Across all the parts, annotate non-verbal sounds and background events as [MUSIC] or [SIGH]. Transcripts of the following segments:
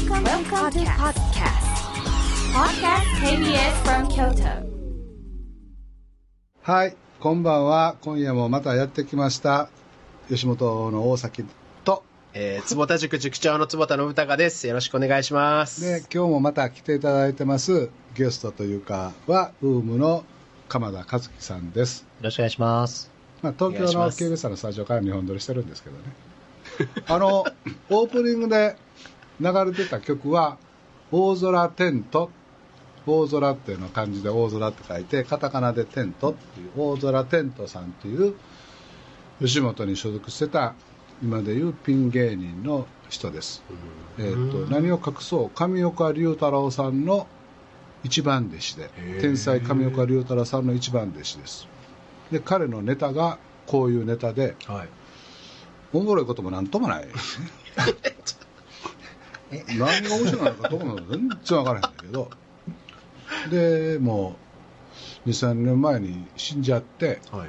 Welcome, Welcome to podcast. Podcast KBS from Kyoto. はい、こんばんは。今夜もまたやってきました。吉本の大崎と、えー、坪田塾塾長の坪田信孝です。よろしくお願いします。で、今日もまた来ていただいてます、ゲストというかは、ウームの鎌田和樹さんです。よろしくお願いします。まあ、東京のお願いします KBS のスタジオから日本撮りしてるんですけどね。[LAUGHS] あの、オープニングで流れてた曲は、大空テント。大空っていうのは漢字で大空って書いて、カタカナでテントっていう、大空テントさんっていう、吉本に所属してた、今でいうピン芸人の人です。えー、と何を隠そう上岡龍太郎さんの一番弟子で天才上岡龍太郎さんの一番弟子ですで彼のネタがこういうネタではい。おもろいこともなんともない [LAUGHS] 何が面白いのかどうも全然分からへんだけどでもう23年前に死んじゃってはい。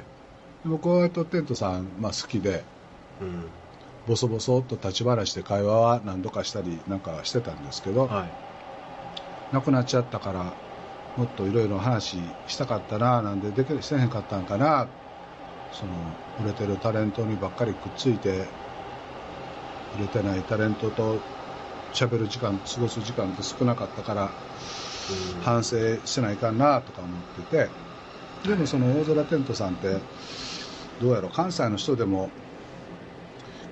僕はとテントさん、まあ、好きでうん。ボソボソっと立ち話して会話は何度かしたりなんかしてたんですけど、はい。亡くなっちゃったからもっといろいろ話したかったななんでできしてへんかったんかなその売れてるタレントにばっかりくっついて売れてないタレントと喋る時間過ごす時間って少なかったから反省しないかんなとか思っててでもその大空テントさんってどうやろ関西の人でも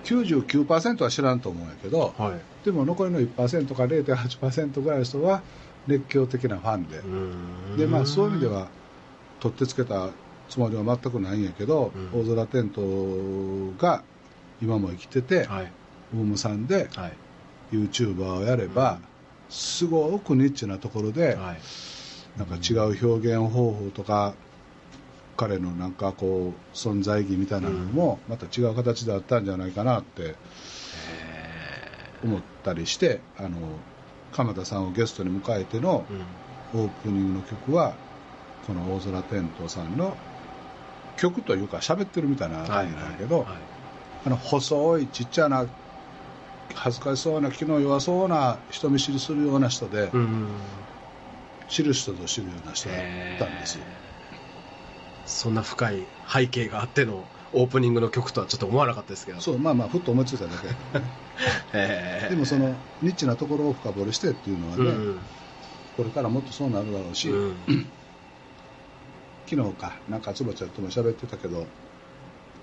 99%は知らんと思うんやけど、はい。でも残りの1%か0.8%ぐらいの人は熱狂的なファンで、うんでまあ、そういう意味では取ってつけたつもりは全くないんやけど、うん大空テントが今も生きてて、はい。オウムさんではい。YouTuber をやれば、すごくニッチなところで、はい。なんか違う表現方法とか彼のなんかこう存在意義みたいなのもまた違う形であったんじゃないかなって思ったりしてあの鎌田さんをゲストに迎えてのうん。オープニングの曲はこの大空テントさんの曲というか喋ってるみたいな感じなんだけど、はい。あの細いちっちゃな恥ずかしそうな気の弱そうな人見知りするような人で、うん。知る人ぞ知るような人だったんですよ。そんな深い背景があってのオープニングの曲とはちょっと思わなかったですけど。そうまあまあふっと思いついただけだけどねへーでもそのニッチなところを深掘りしてっていうのはね、うん。これからもっとそうなるだろうし、うん。[CLEARS THROAT] 昨日かなんか坪ちゃんとも喋ってたけど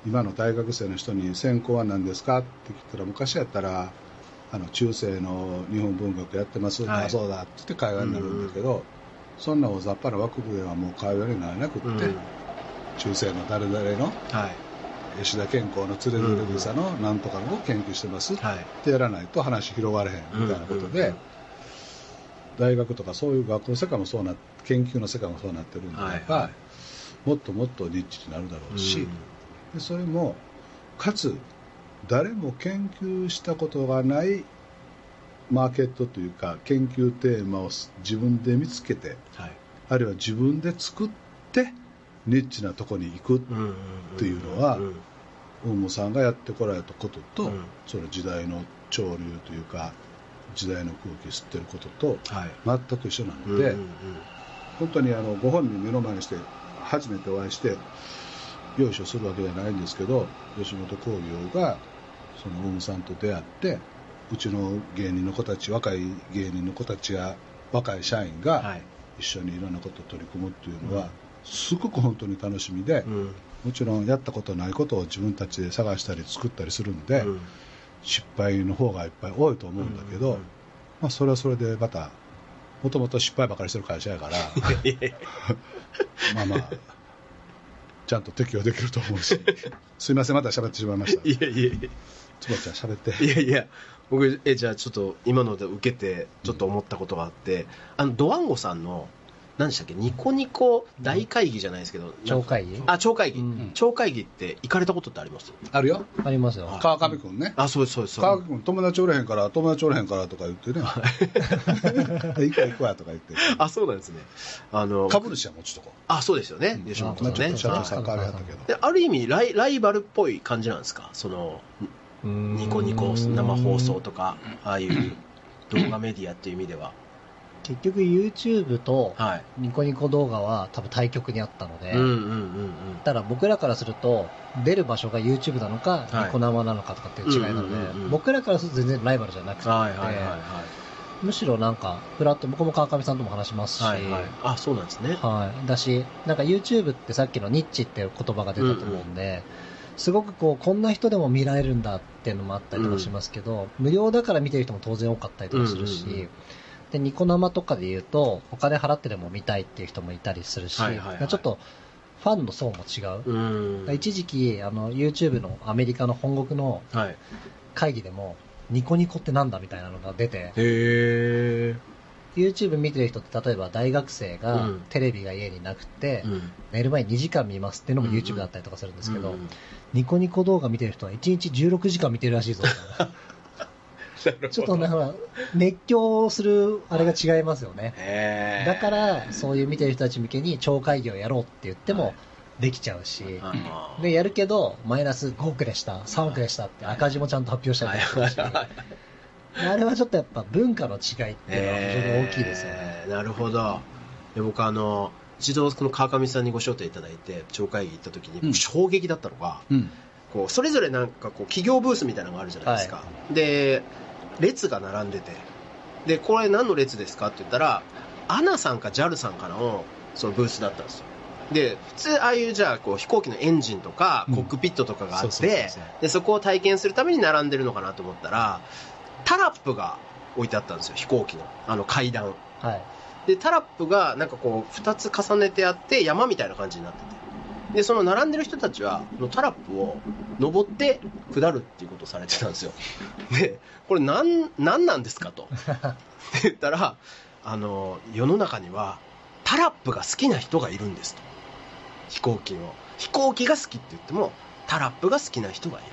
今の大学生の人に専攻は何ですかって聞いたら昔やったらあの中世の日本文学やってます、はい。あそうだって言って会話になるんだけど、そんな大雑把な枠ではもう会話にならなくって、うん。中世の誰々のはい。吉田健康のつれづれ草のなんとかのを研究してます、はい。ってやらないと話広がれへんみたいなことで、うんうんうん大学とかそういう学校の世界もそうな研究の世界もそうなってるんであれもっともっとニッチになるだろうし、うんでそれもかつ誰も研究したことがないマーケットというか研究テーマを自分で見つけてはい。あるいは自分で作ってニッチなとこに行く。っていうのはうん大野さんがやってこられたことと、うんその時代の潮流というか時代の空気吸ってることとはい。全く一緒なので、本当にあのご本人目の前にして初めてお会いしてよいしょするわけじゃないんですけど吉本興業がその大野さんと出会ってうちの芸人の子たち若い芸人の子たちが若い社員がはい。一緒にいろんなことを取り組むっていうのは、すごく本当に楽しみで、うん。もちろんやったことないことを自分たちで探したり作ったりするんで、うん失敗の方がいっぱい多いと思うんだけど、まあ、それはそれでまたもともと失敗ばかりしてる会社やから [LAUGHS] まあまあちゃんと適用できると思うし。[LAUGHS] すいませんまた喋ってしまいました。いやいやいや。つばちゃん喋って。いやいや、僕、え、じゃあちょっと今ので受けて、ちょっと思ったことがあって、あの、ドワンゴさんの、何でしたっけ、ニコニコ大会議じゃないですけど、超会議？あ、超会議、うん。超会議って行かれたことってあります？あるよ。ありますよ。川上君ね。あ、そうです、そうです。川上君友達おれへんから友達おれへんからとか言ってね。[LAUGHS] 行くわ行くわとか言って。あ、そうなんですね。あの、株主はもうちょっとこあ、そうですよね、吉う、本さんね。まあちょっと。社長さん変わりはったけど。である意味ライ、ライバルっぽい感じなんですか？その、ニコニコ生放送とか、ああいう動画メディアっていう意味では。結局 YouTube とはい。ニコニコ動画は多分対極にあったので、うんうんうんうん。ただ僕らからすると、出る場所が YouTube なのか、はいニコ生なのかとかっていう違いなので、うんうんうんうん僕らからすると全然ライバルじゃなくて、むしろなんか、フラット、僕も川上さんとも話しますし、い。はいはい。あ、そうなんですね。はい。だし、なんか YouTube ってさっきのニッチっていう言葉が出たと思うんで、すごくこう、こんな人でも見られるんだっていうのもあったりとかしますけど、無料だから見てる人も当然多かったりとかするし、うんうんうんで、ニコ生とかで言うと、お金払ってでも見たいっていう人もいたりするし、はいはいはいちょっと、ファンの層も違う。うん。一時期、あの、YouTube のアメリカの本国のはい。会議でも、ニコニコってなんだみたいなのが出て。YouTube 見てる人って例えば大学生がうんテレビが家になくて、うん。寝る前に2時間見ますっていうのもうんうん YouTube だったりとかするんですけど、うんニコニコ動画見てる人は1日16時間見てるらしいぞ [LAUGHS] ちょっとね、ほら、熱狂するあれが違いますよね。だから、そういう見てる人たち向けに超会議をやろうって言ってはい。もできちゃうし、あー。で、やるけど、マイナス5億でした、3億でしたって赤字もちゃんと発表したりとかし、あれはちょっとやっぱ文化の違いっていうのは非常に大きいですよね。えー。なるほど。で僕あの、一度この川上さんにご招待いただいて、町会議行った時に、うん。衝撃だったのが、うん。こうそれぞれなんかこう企業ブースみたいなのがあるじゃないですか、で列が並んでて。でこれ何の列ですかって言ったらアナさんか JAL さんかのそのブースだったんですよ。で普通ああいうじゃあこう飛行機のエンジンとかうん。コックピットとかがあってでそこを体験するために並んでるのかなと思ったらタラップが置いてあったんですよ飛行機のあの階段。はい。でタラップがなんかこう2つ重ねてあって山みたいな感じになっててでその並んでる人たちはこのタラップを登って下るっていうことをされてたんですよ。でこれ何何なんですかと。[LAUGHS] って言ったらあの世の中にはタラップが好きな人がいるんですと。飛行機の飛行機が好きって言ってもタラップが好きな人がいる。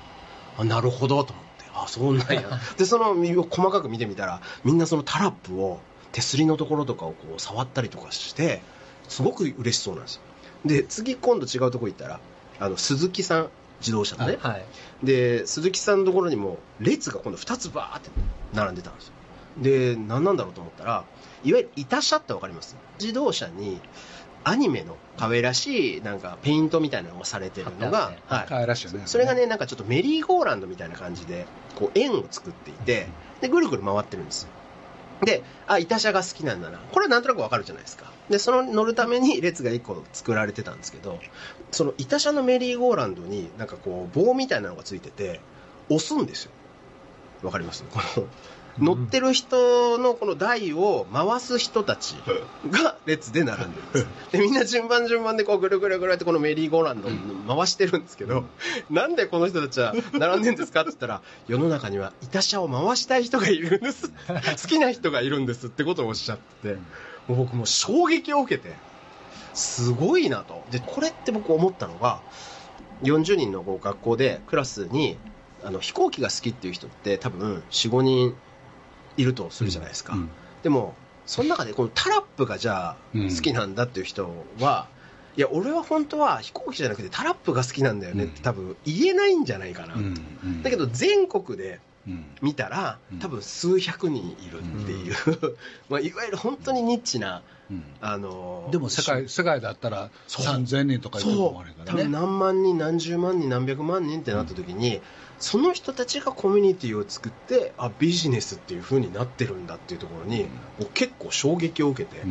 あなるほどと思って。あそうなんや。[LAUGHS] でその細かく見てみたらみんなそのタラップを手すりのところとかをこう触ったりとかしてすごく嬉しそうなんですよで次今度違うところ行ったらあの鈴木さん自動車のね、はい。で鈴木さんのところにも列が今度2つバーって並んでたんですよで何なんだろうと思ったらいわゆる板車って分かります？自動車にアニメの可愛らしいなんかペイントみたいなのがされてるのがはい、可愛らしいよね。それがね、なんかちょっとメリーゴーランドみたいな感じで、こう円を作っていて、で、ぐるぐる回ってるんですよ。で、あ、板車が好きなんだな。これはなんとなくわかるじゃないですか。で、その乗るために列が1個作られてたんですけど、その板車のメリーゴーランドになんかこう棒みたいなのがついてて、押すんですよ。わかります？この、乗ってる人のこの台を回す人たちが列で並んでるんです。[LAUGHS] で、みんな順番順番でこうぐるぐるぐるってこのメリーゴーランドを回してるんですけど、なんでこの人たちは並んでるんですかって言ったら、世の中には板車を回したい人がいるんです。[LAUGHS] 好きな人がいるんですってことをおっしゃって、もう僕も衝撃を受けて、すごいなと。で、これって僕思ったのが、40人の学校でクラスにあの飛行機が好きっていう人って多分4、5人いるとするじゃないですか。うんでも、その中でこのタラップがじゃあうん好きなんだっていう人は、いや、俺は本当は飛行機じゃなくてタラップが好きなんだよねって多分言えないんじゃないかな。うんうん。だけど全国でうん見たらうん。多分数百人いるっていう、[LAUGHS] まあ、いわゆる本当にニッチな、うん。あのでも世界世界だったらそう。3000人とかいう。思われへんからね。多分何万人何十万人何百万人ってなった時に、その人たちがコミュニティを作ってあビジネスっていう風になってるんだっていうところに、もう結構衝撃を受けて、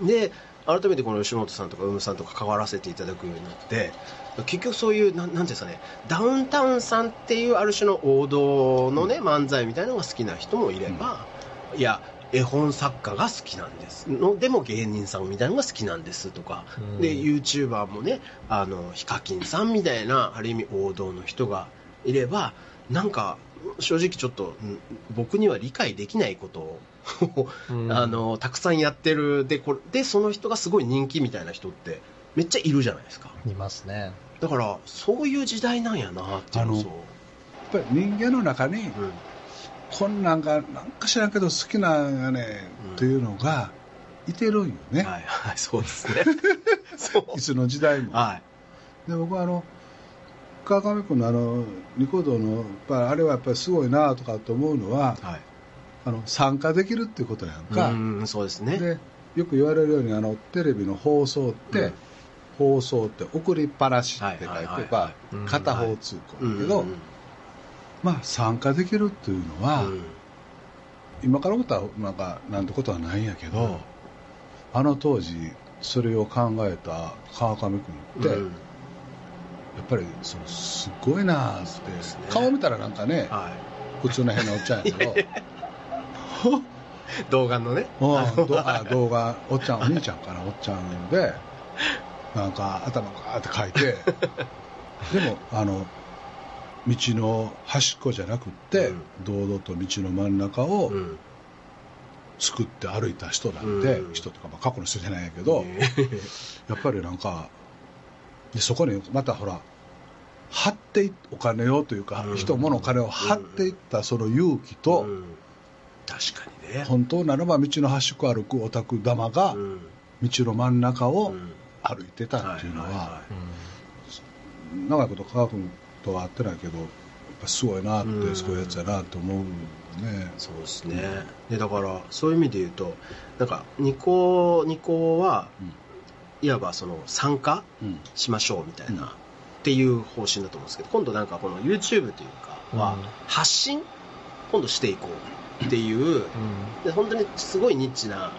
うん。で改めてこの吉本さんとかウムさんとか関わらせていただくようになって結局そういうなんなんていうんですかねダウンタウンさんっていうある種の王道のね、漫才みたいなのが好きな人もいれば、いや絵本作家が好きなんです。のでも芸人さんみたいなのが好きなんですとか、うん。で YouTuber もねあのヒカキンさんみたいなある意味王道の人がいればなんか正直ちょっとうん僕には理解できないことをうん。あのたくさんやってるでこれでその人がすごい人気みたいな人ってめっちゃいるじゃないですか。いますね。だからそういう時代なんやなっていうのをあのやっぱり人間の中にうんこんなんがなんか知らんけど好きなんやねうん。というのがいてるんよね、はいはいそうですね。[LAUGHS] いつの時代も。はい。で僕はあの川上君のあのニコ動のやっぱりあれはやっぱりすごいなとかと思うのははい。あの参加できるっていうことやんか、うんそうですね。でよく言われるようにあのテレビの放送って、うん。放送って送りっぱなしって書いはいはいはいてばはいうん片方通行だけど、うんうんまあ参加できるっていうのは、うん今から思ったらなんかなんてことはないんやけど、うんあの当時それを考えた川上君って、うん。やっぱりそのすごいなーって、ね。顔見たらなんかねは普通の変なおっちゃんやけどい動画のね。うんどあ動画おっちゃんお兄ちゃんかなおっちゃんでなんか頭ガーって書いて [LAUGHS] でもあの道の端っこじゃなくって、うん。堂々と道の真ん中をうん。作って歩いた人なんて、うん。人とか、まあ、過去の人じゃないんやけど、ね。[LAUGHS] やっぱりなんかでそこにまたほら張っていお金をというか、うん。人物お金を張っていったその勇気と、うん。確かにね。本当ならば道の端っこ歩くオタク玉がうん。道の真ん中をうん。歩いてたっていうのは,、長いこと川君とは会ってないけどやっぱすごいなって、うん。すごいやつやなって思うね。そうですね、でだからそういう意味で言うとなんかニコニコは、いわばその参加うん。しましょうみたいな、うんっていう方針だと思うんですけど今度なんかこの YouTube というかは、うん。発信？今度していこうっていうで本当にすごいニッチな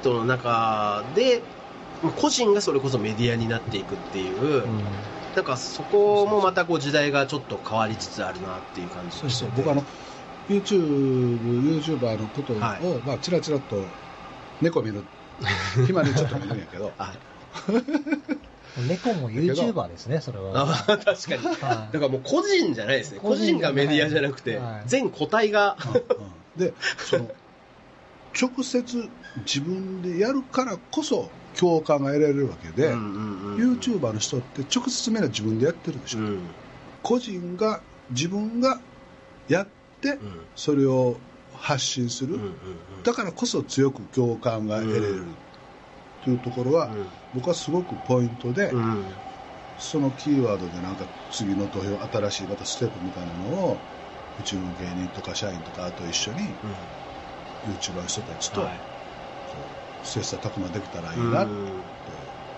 人の中でまあ個人がそれこそメディアになっていくっていう、なんかそこもまたこう時代がちょっと変わりつつあるなっていう感じ。そうそう僕あの YouTube、YouTuber のことを、はい。まあ、ちらちらっと猫見る。[LAUGHS] 暇にちょっと見るんやけど。あ [LAUGHS] 猫も YouTuber ですね、それは。あ確かに。はだからもう個人じゃないですね。個個人人がメディアじゃなくて、はい。全個体が、うんうん。でその直接自分でやるからこそ共感が得られるわけで、YouTuber の人って直接目は自分でやってるでしょ、うん。個人が自分がやってうん。それを発信する、だからこそ強く共感が得られる。というところは、僕はすごくポイントで、うん。うんそのキーワードでなんか次の投票新しいまたステップみたいなのをうちの芸人とか社員とかと一緒に YouTuber の人たちと、はい切磋琢磨できたらいいなって、うん。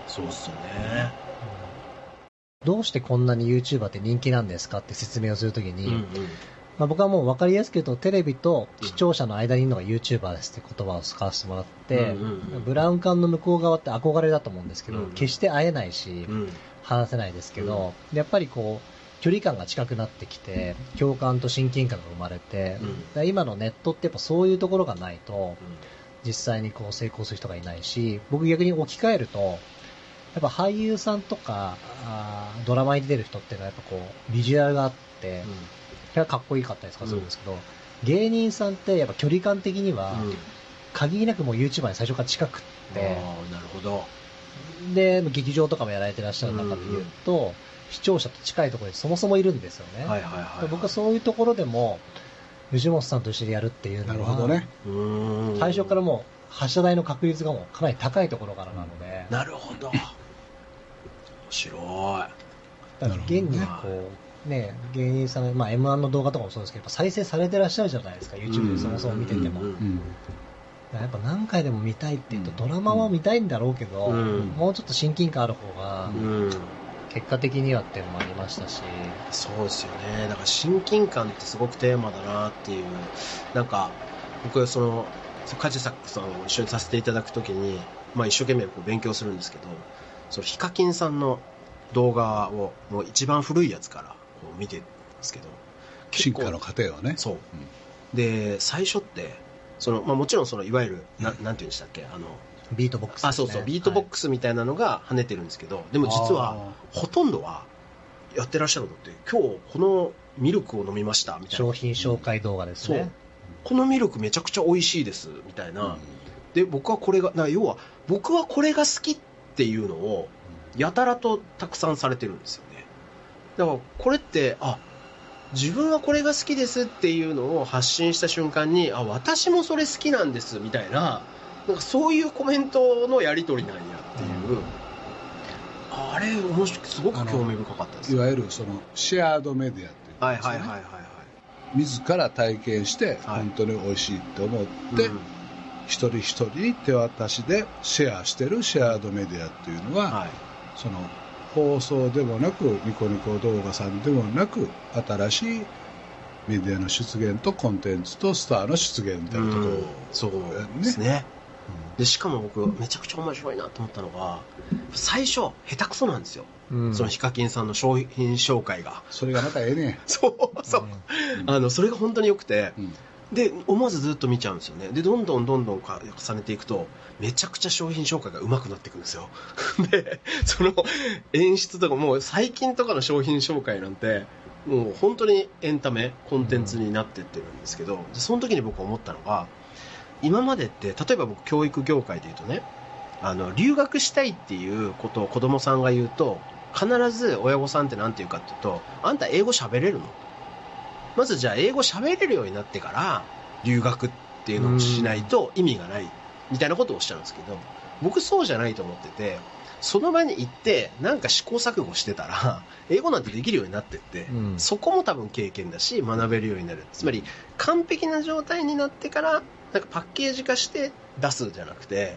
そうっすよね。どうしてこんなに YouTuber って人気なんですかって説明をするときに、うんうん。まあ、僕はもう分かりやすく言うと、テレビと視聴者の間にいるのが YouTuber ですって言葉を使わせてもらって、うんうんうん。ブラウン管の向こう側って憧れだと思うんですけど、うん決して会えないし、うん。話せないですけど、やっぱりこう、距離感が近くなってきて、共感と親近感が生まれて、うん。今のネットってやっぱそういうところがないと、実際にこう成功する人がいないし、僕逆に置き換えると、やっぱ俳優さんとか、あードラマに出てる人っていうのはやっぱこう、ビジュアルがあって、それはかっこいいかったりとかするんですけど、芸人さんってやっぱ距離感的には、うん。限りなくもう YouTuber に最初から近くって、ああなるほど。で、劇場とかもやられてらっしゃる中で言うと、視聴者と近いところにそもそもいるんですよね。はいはいはい。で僕はそういうところでも、藤本さんと一緒にやるっていうのは、なるほどね。うん。最初からもう発射台の確率がもうかなり高いところからなので、なるほど。面白い。だから現にこう、ね、芸人さん、まあ、M1 の動画とかもそうですけど、再生されてらっしゃるじゃないですか、YouTube でそもそも見てても。やっぱ何回でも見たいって言うと、ドラマは見たいん。だろうけど、うんもうちょっと親近感ある方が、うん結果的にはっていうのもありましたし、そうですよね。だから親近感ってすごくテーマだなっていう。なんか僕そのカジサックさんを一緒にさせていただくときに、まあ、一生懸命こう勉強するんですけどそのヒカキンさんの動画をもう一番古いやつからこう見てるんですけど進化の過程をね。そう、で最初ってその、まあ、もちろんそのいわゆるななんて言うんでしたっけあのビートボックスね、あそうそう。ビートボックスみたいなのが跳ねてるんですけど、でも実はほとんどはやってらっしゃるのって今日このミルクを飲みましたみたいな。商品紹介動画ですそう。ね。このミルクめちゃくちゃ美味しいですみたいな、で僕はこれがな要は僕はこれが好きっていうのをやたらとたくさんされてるんですよね。だからこれってあ自分はこれが好きですっていうのを発信した瞬間にあ私もそれ好きなんですみたいななんかそういうコメントのやり取りなんやっていう、あれ面白くすごく興味深かったです。いわゆるそのシェアードメディアっていうはいはいはいはいはい。自ら体験してはい。本当に美味しいって思って、うん。一人一人に手渡しでシェアしてるシェアードメディアっていうのは、はい。その放送でもなくニコニコ動画さんでもなく新しいメディアの出現とコンテンツとスターの出現みたいなところ、うん。そうですねでしかも僕めちゃくちゃ面白いなと思ったのが最初下手くそなんですよ、うん。そのヒカキンさんの商品紹介が。それがまたええね [LAUGHS] そうそう、うん。あのそれが本当に良くて。で思わずずっと見ちゃうんですよね。でどんどんどんどんか重ねていくとめちゃくちゃ商品紹介が上手くなっていくんですよ。[LAUGHS] でその演出とかもう最近とかの商品紹介なんてもう本当にエンタメコンテンツになってってるんですけど、でその時に僕思ったのが今までって例えば僕教育業界で言うとねあの留学したいっていうことを子供さんが言うと必ず親御さんって何て言うかっていうとあんた英語喋れるの？まずじゃあ英語喋れるようになってから留学っていうのをしないと意味がないみたいなことをおっしゃるんですけど僕そうじゃないと思っててその場に行ってなんか試行錯誤してたら英語なんてできるようになってって、うん。そこも多分経験だし学べるようになる。つまり完璧な状態になってからなんかパッケージ化して出すじゃなくて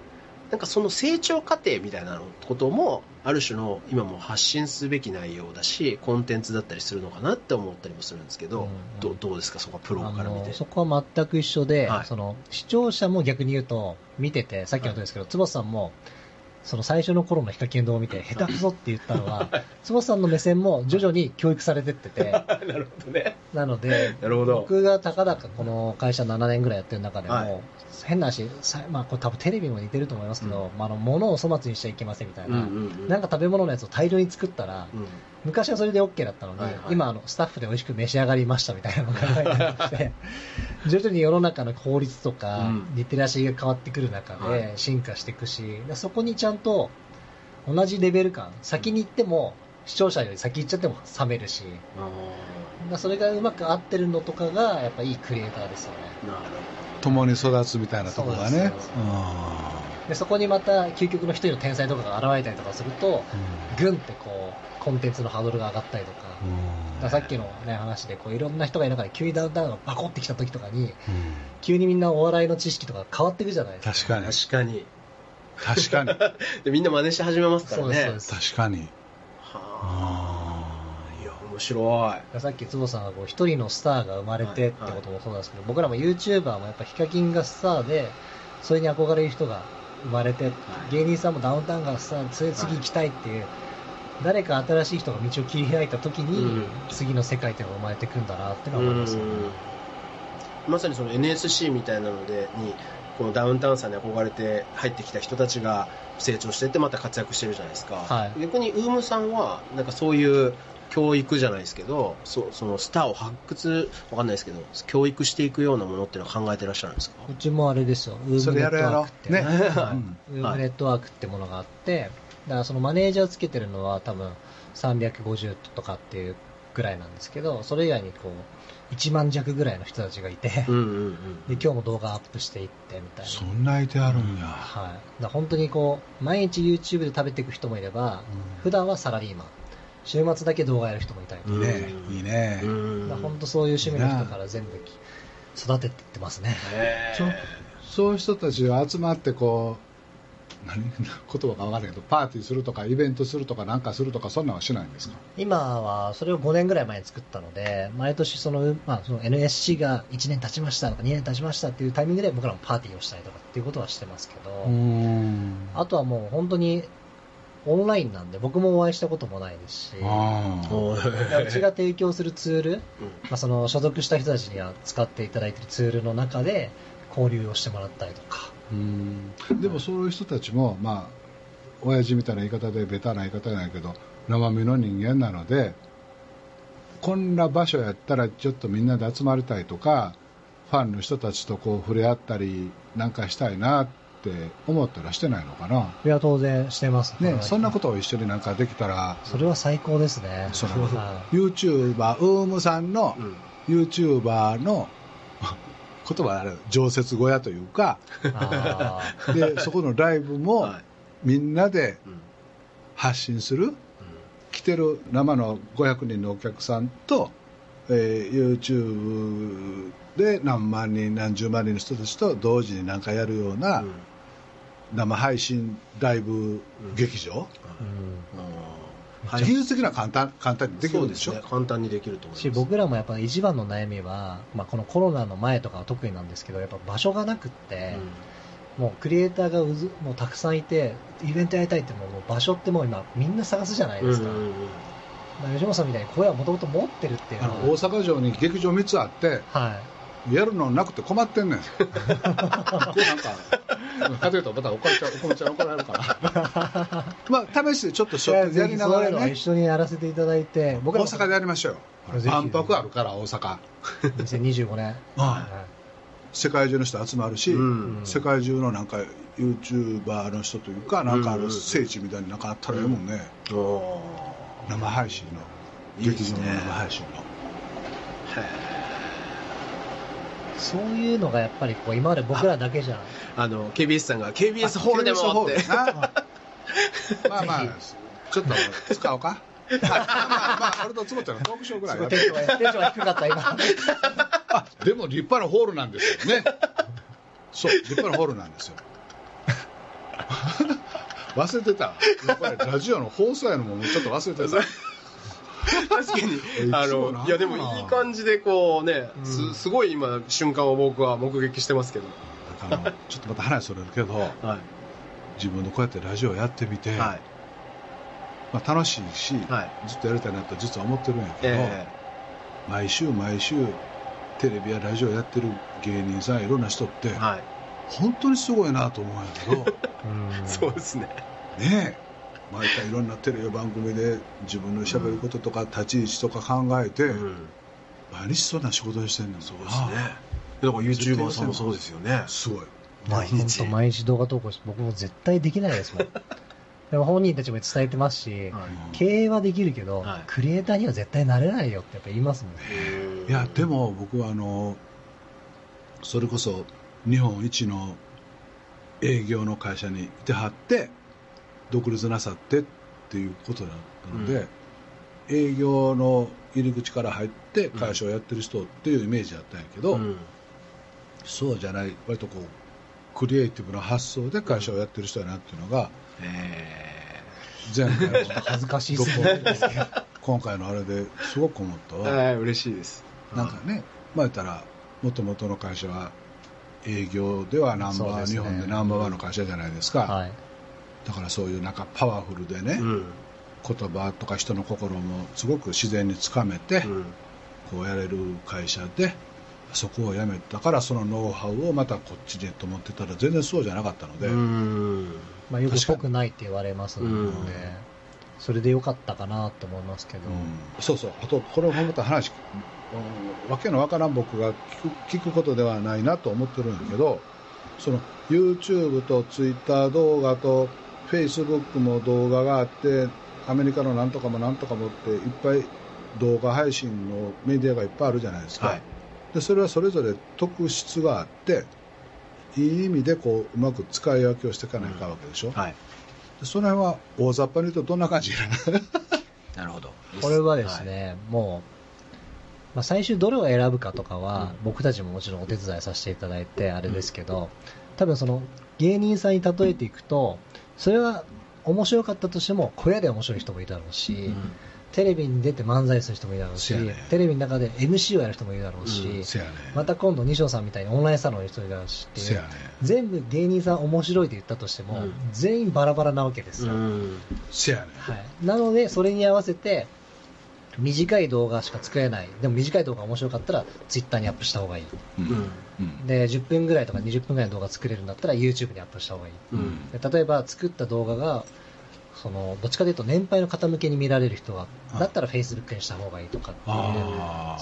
なんかその成長過程みたいなこともある種の今も発信すべき内容だしコンテンツだったりするのかなって思ったりもするんですけど、うんうん。どうどうですか？そこはプロあから見て。のそこは全く一緒で、はい。その視聴者も逆に言うと見ててさっきのことですけど、坪さんもその最初の頃のヒカキンの動画を見て下手くそって言ったの [LAUGHS] は坪さんの目線も徐々に教育されてってて。[LAUGHS] なるほどね。なので僕がたかだかこの会社7年ぐらいやってる中でも、はい変な話、さまあ、これ多分テレビも似てると思いますけど、まあ、あの物を粗末にしちゃいけませんみたいな、なんか食べ物のやつを大量に作ったら、うん。昔はそれで OK だったのに、はいはい。今あのスタッフで美味しく召し上がりましたみたいなのが考えたりとして [LAUGHS] 徐々に世の中の法律とか、うん。リテラシーが変わってくる中はい。で進化していくし、でそこにちゃんと同じレベル感先に行っても視聴者より先行っちゃっても冷めるしそれがうまく合ってるのとかがやっぱいいクリエイターですよね。なる共に育つみたいなところがね。ですそうでそこにまた究極の一人の天才とかが現れたりとかするとグンってこうコンテンツのハードルが上がったりとか。だからさっきの、ね、話でこういろんな人がいる中で急にダウンタウンがバコってきた時とかに急にみんなお笑いの知識とか変わっていくじゃないですか。確かに。確かに。確かに。[LAUGHS] でみんな真似し始めますからね。そうですそうです。確かに。はあ面白い。さっき坪さんがこう一人のスターが生まれてってこともそうなんですけど、僕らも YouTuber もやっぱヒカキンがスターでそれに憧れる人が生まれて、芸人さんもダウンタウンがスターで次行きたいっていう、誰か新しい人が道を切り開いた時に、うん。次の世界っていうのが生まれてくんだなってのは思いますよね。うんまさにその NSC みたいなのでにこのダウンタウンさんに憧れて入ってきた人たちが成長してってまた活躍してるじゃないですか、はい。逆にウームさんはなんかそういう教育じゃないですけどそそのスターを発掘わかんないですけど教育していくようなものっていうのは考えてらっしゃるんですか？うちもあれですよ、ウームネットワークって、うね。はいうん。ウームネットワークってものがあって、だからそのマネージャーつけてるのは多分350とかっていうぐらいなんですけど、それ以外にこう、1万弱ぐらいの人たちがいて、うんうんうんで今日も動画アップしていってみたいな。そんな相手あるんや、はい、だ本当にこう毎日 YouTube で食べていく人もいれば、うん。普段はサラリーマン週末だけ動画やる人もいたりとか,、うん。いいね。いいね、本当そういう趣味の人から全部育てててますね。そそういう人たちが集まってこう何言葉が分からないけどパーティーするとかイベントするとかなんかするとかそんなんはしないんですか？今はそれを5年ぐらい前に作ったので毎年その、まあ、その NSC が1年経ちましたとか2年経ちましたっていうタイミングで僕らもパーティーをしたりとかっていうことはしてますけど、ん。あとはもう本当にオンラインなんで僕もお会いしたこともないですし。うちが提供するツールうん。まあ、その所属した人たちには使っていただいているツールの中で交流をしてもらったりとか、うん。でもそういう人たちもまあ親父みたいな言い方でベタな言い方じゃないけど生身の人間なのでこんな場所やったらちょっとみんなで集まりたいとかファンの人たちとこう触れ合ったりなんかしたいなって思ったらしてないのかな。いや当然してます。ね、そんなことを一緒になんかできたら。それは最高ですね。そのは YouTuber ウームさんのうん。YouTuber の [LAUGHS] 言葉あれ常設小屋というか。でそこのライブもはい。みんなでうん。発信する来てる生の500人のお客さんとえー YouTube で何万人何十万人の人たちと同時に何かやるようなうん生配信ライブ劇場、うん。はい技術的な簡単簡単にできるんでしょ？そうすね。簡単にできると思います。し僕らもやっぱ一番の悩みは、まあ、このコロナの前とかは特になんですけどやっぱ場所がなくって、もうクリエイターがうずもうたくさんいてイベントやりたいってもう場所ってもう今みんな探すじゃないうんですか,、うんうんうん。吉本さんみたいに声はもともと持ってるっていうあの大阪城に劇場3つあってはやるのなくて困ってんねん。[LAUGHS] これなんかかというとまた怒られちゃう怒られちゃう怒られるかな。[LAUGHS] まあ試しでちょっといショッやりながらね。一緒にやらせていただいて僕らも。大阪でやりましょうよ。万博あるから大阪。2025年、あ世界中の人集まるし、うん。世界中のなんか YouTuber の人というかなんかある聖地みたいになんかあったらええもんね、おー生配信の劇場のいいですね生配信のそういうのがやっぱりこう今まで僕らだけじゃあの KBS さんが KBS ホールで。もって。まあまあ。ちょっと使おうか。[LAUGHS] まあまあまあ俺とつぼちゃんのトークショーぐら。いテンションが低かった今。[LAUGHS] あでも立派なホールなんですよね。そう立派なホールなんですよ。[LAUGHS] 忘れてた。やっぱりラジオの放送やのもちょっと忘れてた確かに。あのいやでもいい感じでこうね、うん。すすごい今瞬間を僕は目撃してますけど。あのちょっとまた話それるけど [LAUGHS] はい。自分でこうやってラジオやってみて、はい。まあ、楽しいし、はい。ずっとやりたいなと実は思ってるんやけど、え毎週毎週テレビやラジオやってる芸人さんいろんな人って、えはい。本当にすごいなと思うんやけど [LAUGHS] そうですね。ねえ毎回いろんなテレビ番組で自分のしゃべることとか立ち位置とか考えて、うん。毎日そんな仕事にしてんねんそうですね。だから YouTuber さんもそうですよね。すごい。毎日。本当毎日動画投稿して僕も絶対できないですもん。[LAUGHS] でも本人たちも伝えてますし、はい。経営はできるけど、はい。クリエイターには絶対なれないよってやっぱ言いますもんね。いやでも僕はあのそれこそ日本一の営業の会社にいてはって独立なさってっていうことだったので、営業の入り口から入って会社をやってる人っていうイメージだったんやけど、うん。そうじゃない割とこうクリエイティブな発想で会社をやってる人やなっていうのがえ前回の恥ずかしいですね。今回のあれですごく思ったえわ、はい嬉しいです。なんかね、まあ言ったら、もともとの会社は営業ではナンバー、ね。日本でナンバーワンの会社じゃないですか、はいだからそういうなんかパワフルでね、うん。言葉とか人の心もすごく自然につかめて、うん。こうやれる会社で、そこを辞めたから、そのノウハウをまたこっちでと思ってたら、全然そうじゃなかったので、うん。まあ、よくっぽくないって言われますので、うん。それでよかったかなと思いますけど、うん。そうそう、あと、これもまた話、うんわけのわからん僕が聞く聞くことではないなと思ってるんやけど、その YouTube と Twitter 動画と Facebook も動画があって、アメリカのなんとかもなんとかもって、いっぱい動画配信のメディアがいっぱいあるじゃないですか。はい。でそれはそれぞれ特質があって、いい意味でこううまく使い分けをしていかないかんわけでしょ。はい。でその辺は大雑把に言うとどんな感じな [LAUGHS] るほど。これはですね、もう、まあ、最終どれを選ぶかとかは、うん僕たちももちろんお手伝いさせていただいてあれですけど、多分その芸人さんに例えていくとそれは面白かったとしても小屋で面白い人もいるだろうし、うん。テレビに出て漫才する人もいるだろうし、ね。テレビの中で MC をやる人もいるだろうし、うん。ね。また今度西野さんみたいにオンラインサロンの人いるだろうしっていうね。全部芸人さん面白いって言ったとしても、うん。全員バラバラなわけですよ。はい、なのでそれに合わせて短い動画しか作れない。でも短い動画が面白かったらツイッターにアップした方がいい。うん。で10分ぐらいとか20分ぐらいの動画作れるんだったら YouTube にアップした方がいい。うん。で例えば作った動画がそのどっちかというと年配の方向けに見られる人があ。だったら Facebook にした方がいいとかっていう。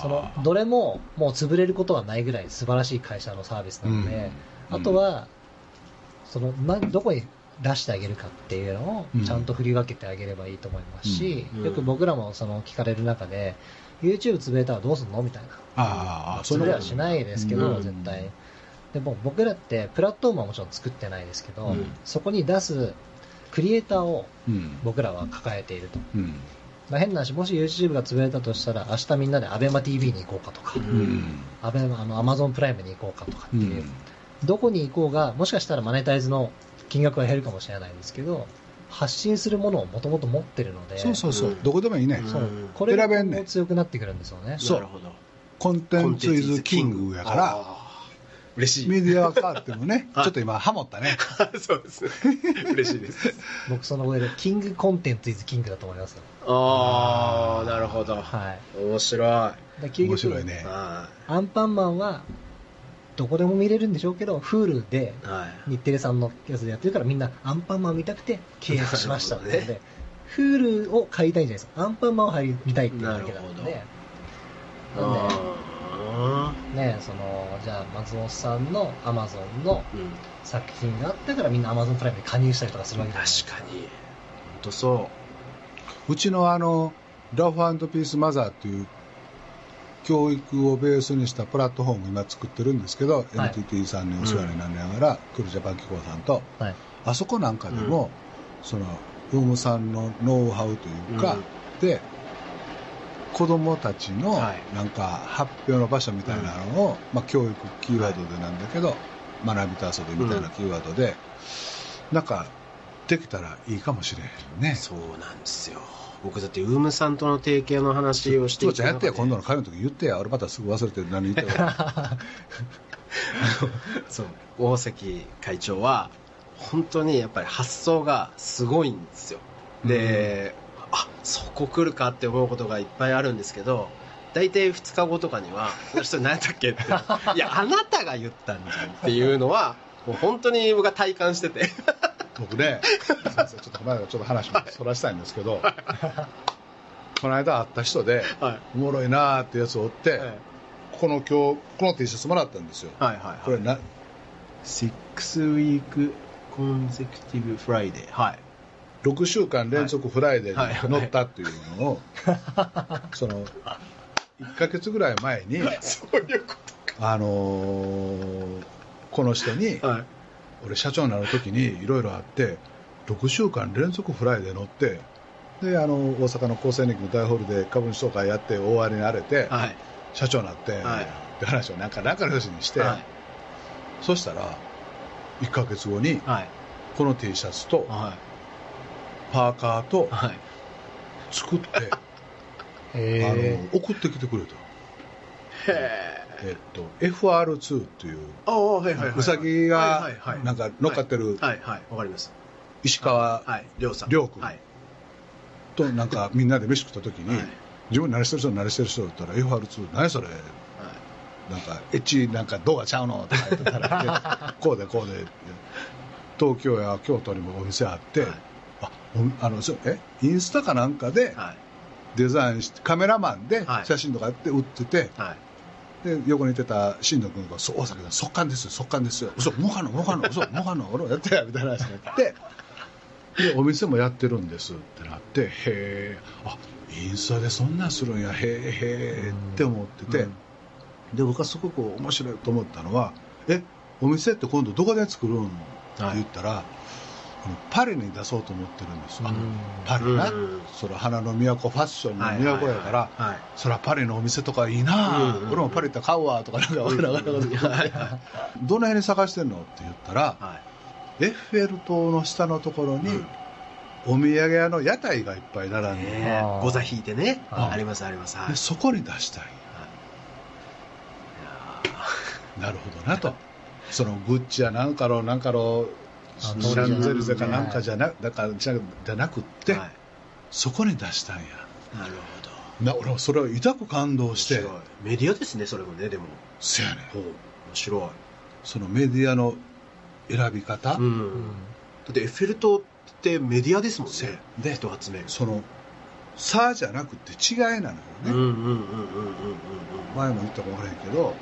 そのどれももう潰れることはないぐらい素晴らしい会社のサービスなので、うん。あとはそのなどこに出してあげるかっていうのうん。をちゃんと振り分けてあげればいいと思いますし、うん。よく僕らもその聞かれる中で YouTube 潰れたらどうすんのみたいなああ、潰れはしないですけど、うん。絶対。でも僕らってプラットフォームはもちろん作ってないですけど、うん。そこに出すクリエイターをうん。僕らは抱えていると。うん。まあ変な話、もし YouTube が潰れたとしたら、明日みんなで ABEMATV に行こうかとか、うん。アベマあの Amazon プライムに行こうかとかってう。いう、ん。どこに行こうが、もしかしたらマネタイズの金額は減るかもしれないんですけど、発信するものをもともと持ってるので、そうそうそう、うんどこでもいいね、うんそうこれが選べんねん今後強くなってくるんですよね。そうなるほど。コンテンツイズキングやから嬉しい。メディアは変わってもね [LAUGHS] はいちょっと今ハモったね [LAUGHS] そうですね。嬉しいです。僕その上で、キングコンテンツイズキングだと思いますよ。ああ、なるほど。はい。面白い。で究極面白いねはアンパンマンは、どこでも見れるんでしょうけど、Hulu でい。はい。日テレさんのやつでやってるからみんなアンパンマン見たくて契約しましたってなるほので、Hulu を買いたいんじゃないですか。アンパンマンを入りたいっていうだけなので。なんで、あね、その、じゃあ松本さんの Amazon のーうん。作品があったからみんな Amazon プライムに加入したりとかするわけじゃないです確かに。本当そうちのあのラフピースマザーっていう教育をベースにしたプラットフォーム今作ってるんですけど、はい。NTT さんにお世話になりながら、クルジャパン機構さんとはい。あそこなんかでも、そのウームさんのノウハウというか、うん。で子供たちのはい。なんか発表の場所みたいなのを、まあ、教育キーワードでなんだけど、学びと遊びみたいなキーワードで、なんかできたらいいかもしれへんね。そうなんですよ。僕だって、ウームさんとの提携の話をしてつばちゃんやってや、今度の。の会の時言ってや、俺またすぐ忘れて何言って。[LAUGHS] そう。大関会長は、本当にやっぱり発想がすごいんですよ。で、あ、そこ来るかって思うことがいっぱいあるんですけど、大体2日後とかには、それ何やったっけ？って。[LAUGHS] いや、あなたが言ったんじゃんっていうのは、もう本当に僕が体感してて。僕ね、ちょっと前からちょっと話もそらしたいんですけど、この間会った人で、はい。おもろいなーってやつを追って、この今日、この T シャツもらったんですよ。はいはいはい。これな、Six Week Consecutive Friday。はい。6週間連続フライデはいーに乗ったっていうのを、[LAUGHS] その、1ヶ月ぐらい前に、[LAUGHS] そういうこあのーこの人に、と。はい。俺社長になる時にいろいろあって6週間連続フライで乗ってであの大阪の厚生年金の大ホールで株主総会やって大荒れに荒れて、はい。社長になって、はいって話をなんか仲良しにして、はい。そしたら1ヶ月後にはい。この T シャツとはパーカーと。作って、あへの送ってきてくれた、へえっと、FR2 っていうああ、はいはいはい。うさぎがなんか乗っかってるはいはい、わかります。石川はい、りょうさん。りょうくんはい。となんかみんなで飯食った時に、はい自分慣れしてる人慣れしてる人だったら FR2 何それ？なんかエッチなんか動画ちゃうのとか言ってたら [LAUGHS] こうでこうで東京や京都にもお店あって、はいあおあのえ？インスタかなんかではい。デザインしてカメラマンではい写真とかやって売ってて、はい。で横にいてた新野君が「そう大阪さん速乾ですよ速乾ですよ。嘘もうかんのかんの嘘もうかんの俺もやってや」みたいな話になって。でお店もやってるんですってなってへえあインスタでそんなんするんやへえへえって思ってて、うんで僕はすごく面白いと思ったのは「えお店って今度どこで作るん?」って言ったら、このパリに出そうと思ってるんですよ、うん。パリな、うん。それ花の都ファッションのはい都やから、はい。そりゃパリのお店とかいいなあ、うん俺もパリ行ったら買うわとかなんかわけわかってはいはどの辺に探してんの？って言ったら、はい。エッフェル塔の下のところに、うん。お土産屋の屋台がいっぱい並んでる、ねえ。あー。ゴザ引いてね。ありますあります。は。そこに出したい。い。なるほどなと。そのグッチやなんかのなんかのあシャンゼリゼかなんかじゃなだからじゃじゃなくって、はいそこに出したんやなるほど。な俺はそれを痛く感動してメディアですね、それもね、でも。せやねん面白い。そのメディアの選び方、うん。うんだってエッフェル塔ってメディアですもんね。で人集める。その差じゃなくて違いなのよね、前も言ったかもわからへんけど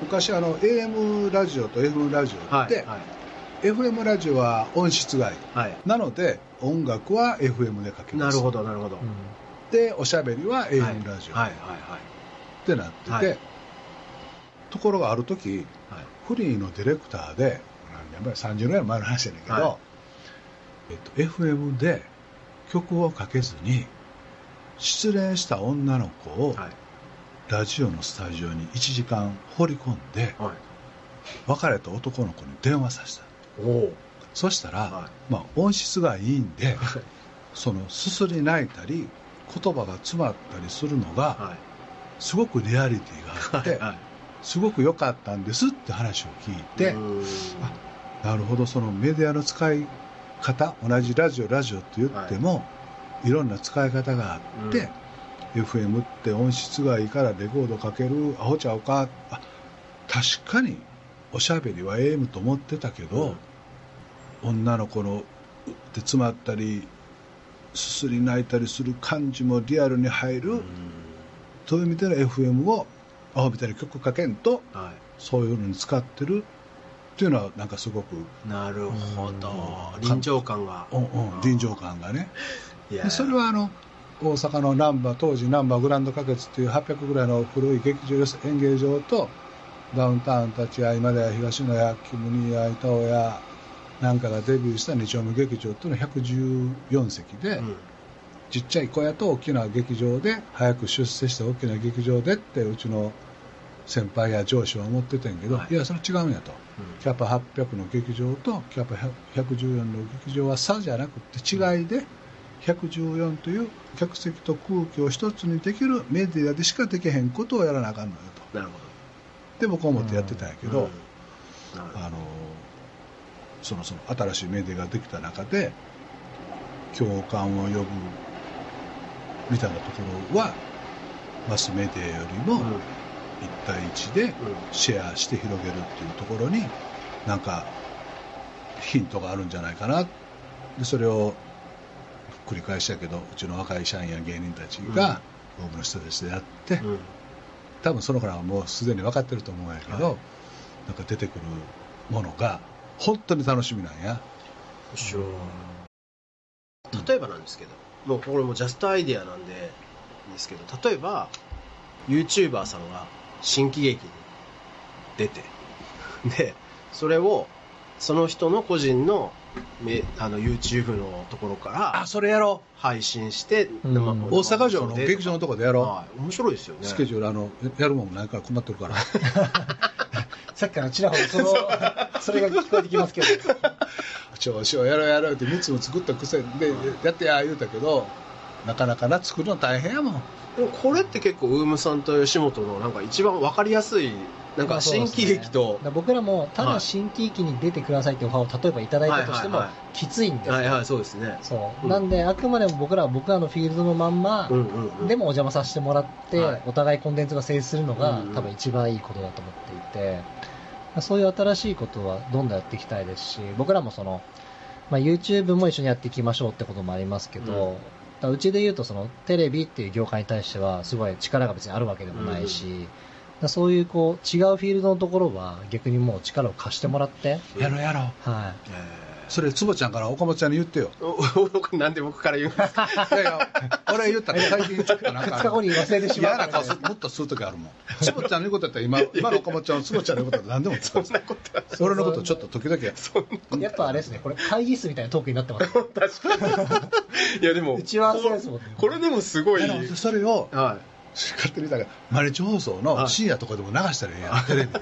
昔あの AM ラジオと FM ラジオって、はいはい FM ラジオは音質外。はい。なので音楽は FM でかけます。なるほどなるほど。でおしゃべりははい。AM ラジオ。はいはいってなってて、はい。ところがある時はい。はい。フリーのディレクターで何年前30年前の話やねんけど、はえっと、FM で曲をかけずに失恋した女の子をはい。ラジオのスタジオに1時間放り込んではい。別れた男の子に電話させたおおそしたら、はまあ、音質がいいんでそのすすり泣いたり言葉が詰まったりするのがはい。すごくリアリティがあってはいすごく良かったんですって話を聞いてうーん。なるほどそのメディアの使い方同じラジオラジオって言っても、い、ろんな使い方があって、FM って音質がいいからレコードかけるアホちゃうかあ確かにおしゃべりは AM と思ってたけど、女の子のうって詰まったりすすり泣いたりする感じもリアルに入る、うん。そういう意味での FM をアホみたいに曲かけんとはそういうのに使ってるっていうのはなんかすごく、いなるほど。うん。臨場感が。うんうん、臨場感がね。でそれはあの大阪の難波当時難波グランド花月っていう800ぐらいの古い劇場演芸場とダウンタウン立ち会いまでや東野やキムニや板尾やなんかがデビューした二丁目劇場っていうのは114席で、うん。ちっちゃい小屋と大きな劇場で早く出世して大きな劇場でってうちの先輩や上司は思ってたんやけど、はい。い、やそれ違うんやと。キャパ800の劇場とキャパ114の劇場は差じゃなくて違いで114という客席と空気を一つにできるメディアでしかできへんことをやらなあかんのよと。なるほで僕は思ってやってたんやけどあのそのその新しいメディアができた中で共感を呼ぶみたいなところはマスメディアよりもうん。1対1でうん。シェアして広げるっていうところになんかヒントがあるんじゃないかな。でそれを繰り返したけどうちの若い社員や芸人たちが大部の人たちでやって、うん多分その子らはもうすでに分かってると思うんやけど、はい。なんか出てくるものが本当に楽しみなんや。例えばなんですけどもうこれもジャストアイディアなんでですけど例えば YouTuber さんが新喜劇に出てでそれをその人の個人のめあの YouTube のところからそれやろ配信して、うん。大阪城の劇場のとこでやろう、はい、面白いですよね。スケジュールあのやるもんないから困ってるから。[LAUGHS] さっきからちらほらその、[LAUGHS] それが聞こえてきますけど。調子をやろうやろうって3つも作ったくせでやってや言うたけどなかなかな作るの大変やもん。でもこれって結構ウームさんと吉本のなんか一番わかりやすいなんか新喜劇と僕らも、ただ新喜劇に出てくださいってオファーを例えばいただいたとしてもきついんです。よ。はいはいそうですね。そう。うん。なんで、あくまでも僕らは僕らのフィールドのまんま、うんうんうん。でもお邪魔させてもらって、はい。お互いコンテンツが成立するのが、うんうん。多分一番いいことだと思っていて、そういう新しいことはどんどんやっていきたいですし、僕らもその、まあ、YouTube も一緒にやっていきましょうってこともありますけど、うん。うちで言うとそのテレビっていう業界に対してはすごい力が別にあるわけでもないし、だからそういうこう違うフィールドのところは逆にもう力を貸してもらって、やろうやろう。はえそれ坪ちゃんから岡本ちゃんに言ってよ。なんで僕から言うんですか？[LAUGHS] いやいや俺言ったら最近ちょっとなんい、か2日後に忘れてしま嫌うもっとする時あるもん。坪ちゃんの言うことやったら今 [LAUGHS] 今の岡本ちゃんは坪ちゃんの言うことは何でも使うそんなことは。俺のことちょっと時々。やっぱあれですね、これ会議室みたいなトークになってます。[LAUGHS] 確かに。いやでも打ち合わせですもんね。これでもすごい。それをは勝手にだから毎日放送の深夜とかでも流したらええやん。テレビで。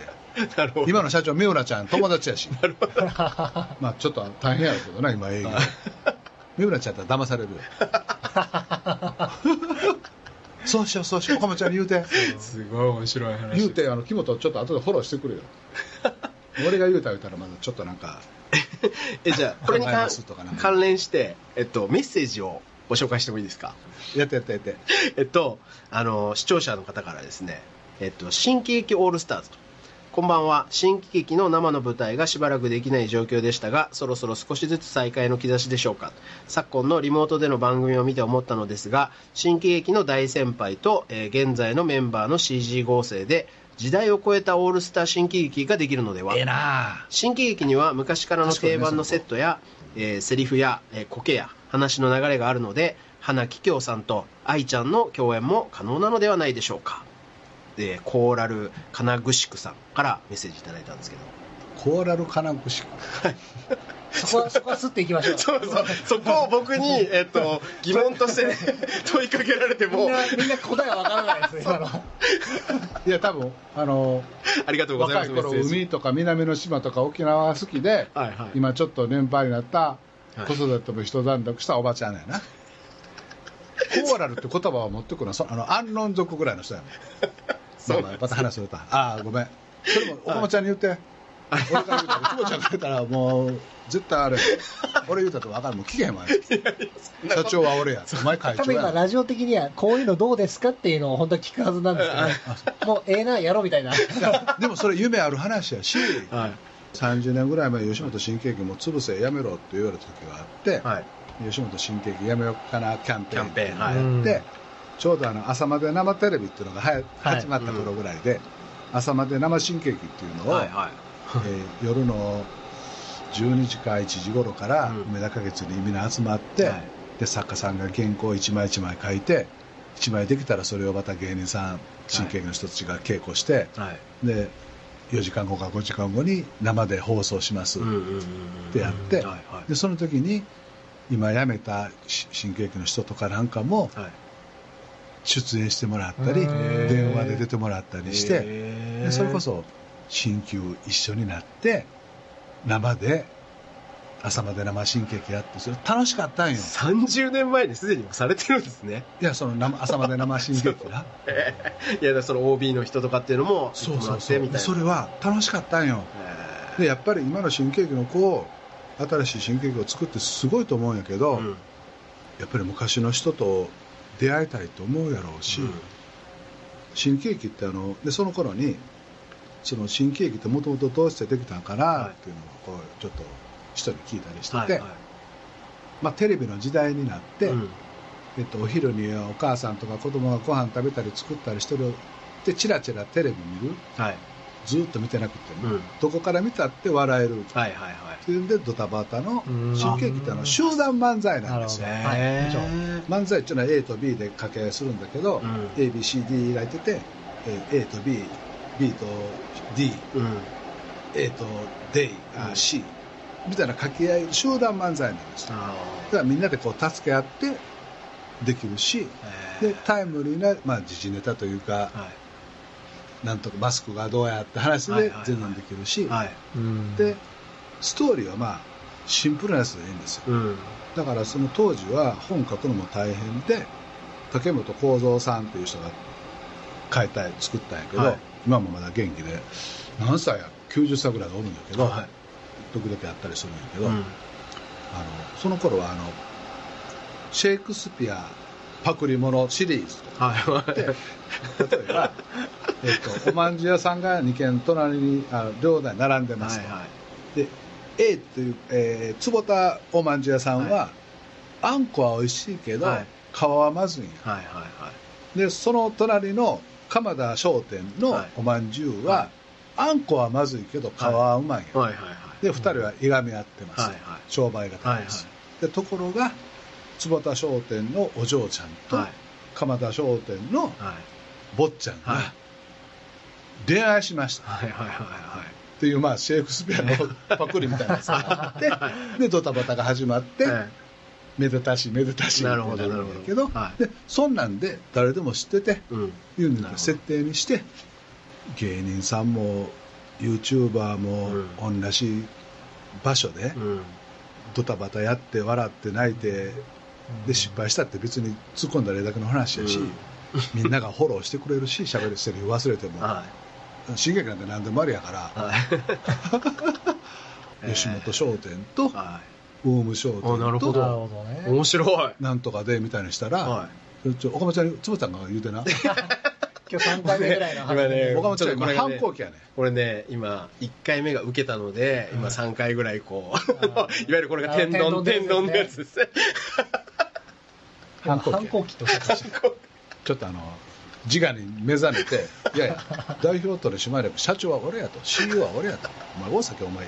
今の社長三浦ちゃん友達やし。[LAUGHS] まあちょっと大変やけどな今営業。三浦ちゃんやったら騙されるよ。[LAUGHS] そうしようそうしよう岡本ちゃんに言うて。すごい面白い話。言うてあの木本ちょっと後でフォローしてくれよ。[LAUGHS] 俺が言うたら言うたらまだちょっとなんかえじゃあこれに関連して、えっと、メッセージをご紹介してもいいですか？やってやってやってえっと、あの、視聴者の方からですね、えっと、新喜劇オールスターズと。こんばんは。新喜劇の生の舞台がしばらくできない状況でしたが、そろそろ少しずつ再開の兆しでしょうか。昨今のリモートでの番組を見て思ったのですが、新喜劇の大先輩と、えー現在のメンバーの CG 合成で、時代を超えたオールスター新喜劇ができるのではえ新喜劇には昔からの定番のセットや、えーセリフや、えー、コケや話の流れがあるので花紀京さんと愛ちゃんの共演も可能なのではないでしょうか。でコーラル金具宿さんからメッセージいただいたんですけど。コーラルカナンク。シそこは、そこはすっていきましょう。[LAUGHS] そうそう。そこを僕に、えっと、疑問としてね [LAUGHS] 問いかけられても。みんな、みんな答えはわからないですね、今の。[LAUGHS] いや多分あのありがとうございます若い頃海とか南の島とか沖縄が好きで、はいはい。今ちょっと年配になったはい子育ても一段落したおばちゃんやな、[LAUGHS] コーラルって言葉を持ってくるのはそあの安論族ぐらいの人や。[LAUGHS] もんまあまあまた話するとああごめん。それもおかまちゃんに言って、[LAUGHS] 俺から言うたら久保ちゃんから言ったらもう絶対あれ俺言うたと分かる。もう聞けへんわ。社長は俺や。お前会多長や。分今ラジオ的にはこういうのどうですかっていうのを本当は聞くはずなんですけど、もうええな、やろうみたいな。でもそれ夢ある話やしはい30年ぐらい前吉本新喜劇も潰せやめろって言われた時があって、はい。吉本新喜劇やめようかなキャンペーンっていうのがあって、ちょうどあの朝まで生テレビっていうのがはやはい。始まった頃ぐらいで、朝まで生新喜劇っていうのを、はいはい。えー夜の12時か1時頃からうん。梅田花月にみんな集まって、はい。で作家さんが原稿一枚一枚書いて一枚できたらそれをまた芸人さん新喜劇の人たちが稽古して、はい。で4時間後か5時間後に生で放送します、ってやって、はいはい。でその時に今辞めたし新喜劇の人とかなんかもはい。出演してもらったりへー。電話で出てもらったりしてそれこそ新旧一緒になって生で朝まで生新喜劇やってそれ楽しかったんよ。30年前にすでにされてるんですね。いやその生朝まで生新喜劇ないやその OB の人とかっていうのもそうそうそう。でてみたいな。それは楽しかったんよ。へでやっぱり今の新喜劇の子新しい新喜劇を作ってすごいと思うんやけど、ーうん。やっぱり昔の人と出会いたいと思うやろうし、うん。新喜劇ってあのでその頃にその新喜劇ってもともとどうしてできたんかなっていうのをこうちょっと人に聞いたりしてて、はいはい。まあ、テレビの時代になって、うん。えっと、お昼にお母さんとか子供がご飯食べたり作ったりしてるでチラチラテレビ見る。はい。ずーっと見てなくても、うん。どこから見たって笑える。はいはいはい。っていうんでドタバタのうん。新喜劇ってあの集団漫才なんですよなるほど。はい。漫才っていうのは A と B で掛け合いするんだけど、うん。ABCD がいててえー A と BB と D うん。A と D あうん C みたいな掛け合い集団漫才なんですだからみんなでこう助け合ってできるしー。でタイムリーな、まあ、時事ネタというか、はい。なんとかマスクがどうやって話で全然できるし、でストーリーはまあシンプルなやつでいいんですよ。うん。だからその当時は本書くのも大変で竹本幸三さんという人が書いた作ったんやけど、はい。今もまだ元気で何歳や90歳ぐらいがおるんだけど、はい時々あったりするんやけど、うん。あのその頃はあのシェイクスピアパクリモノシリーズとはいはい。で例えば、[LAUGHS] えっと、おまんじゅう屋さんが2軒隣にあの両台並んでますと、はいはい。で A という、えー坪田おまんじゅう屋さんは、はあんこは美味しいけど、はい。皮はまずいんや。はいはいはい。でその隣の鎌田商店のはい。おまんじゅうは、はい。あんこはまずいけど皮はうまいんや、はいはいはいで2人はいがみ合ってます、はいはい。商売方です、でところが坪田商店のお嬢ちゃんと、はい。鎌田商店のはい。坊ちゃんはい。が恋愛しました。はいはいはいはい。っていう、まあ、シェイクスピアの [LAUGHS] パクリみたいなやつがあってでドタバタが始まって、はい。めでたしめでたしなるほどってるんだけどなるほどはい。でそんなんで誰でも知っててうん。いう設定にして芸人さんも YouTuber も同じ場所でうん。ドタバタやって笑って泣いてで失敗したって別に突っ込んだらええだけの話やし、うん。みんながフォローしてくれるし喋るセリフ忘れても。は新劇なんて何でもありやから。いはい。[LAUGHS] 吉本商店とはオウム商店あなるほとなるほど面白い。なんとかでみたいにしたら、はちょ岡本ちゃんに坪ちゃんが言うてな [LAUGHS] 今日3回目ぐらいの今ね岡本ちこれがね反抗期やね。これね今1回目が受けたので今3回ぐらいこう [LAUGHS] いわゆるこれが天丼あ天丼天丼のやつです。ね今反抗期反抗期。とちょっとあの自我に目覚めて [LAUGHS] いやいや代表取締役社長は俺やと CEO は俺やとお前大崎お前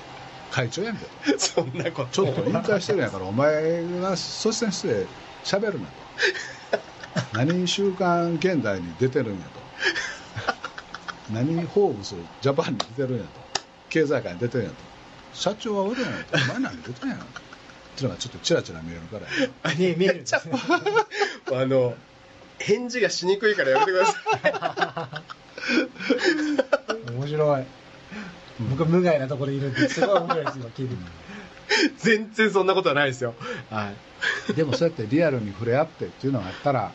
会長やんけと。そんなこと。ちょっと引退してるんやからお前が率先して喋るなと。[LAUGHS] 何週刊現代に出てるんやと何フォーブスジャパンに出てるんやと。経済界に出てるやんと。社長は俺やんと。お前何出てんやんっていうのがちょっとチラチラ見えるからあ見え見える。んですねあの返事がしにくいからやめてください。面白い。僕は無害なところにいるんですごい面白いです今聞いてて全然そんなことはないですよ。はい、でもそうやってリアルに触れ合ってっていうのがあったら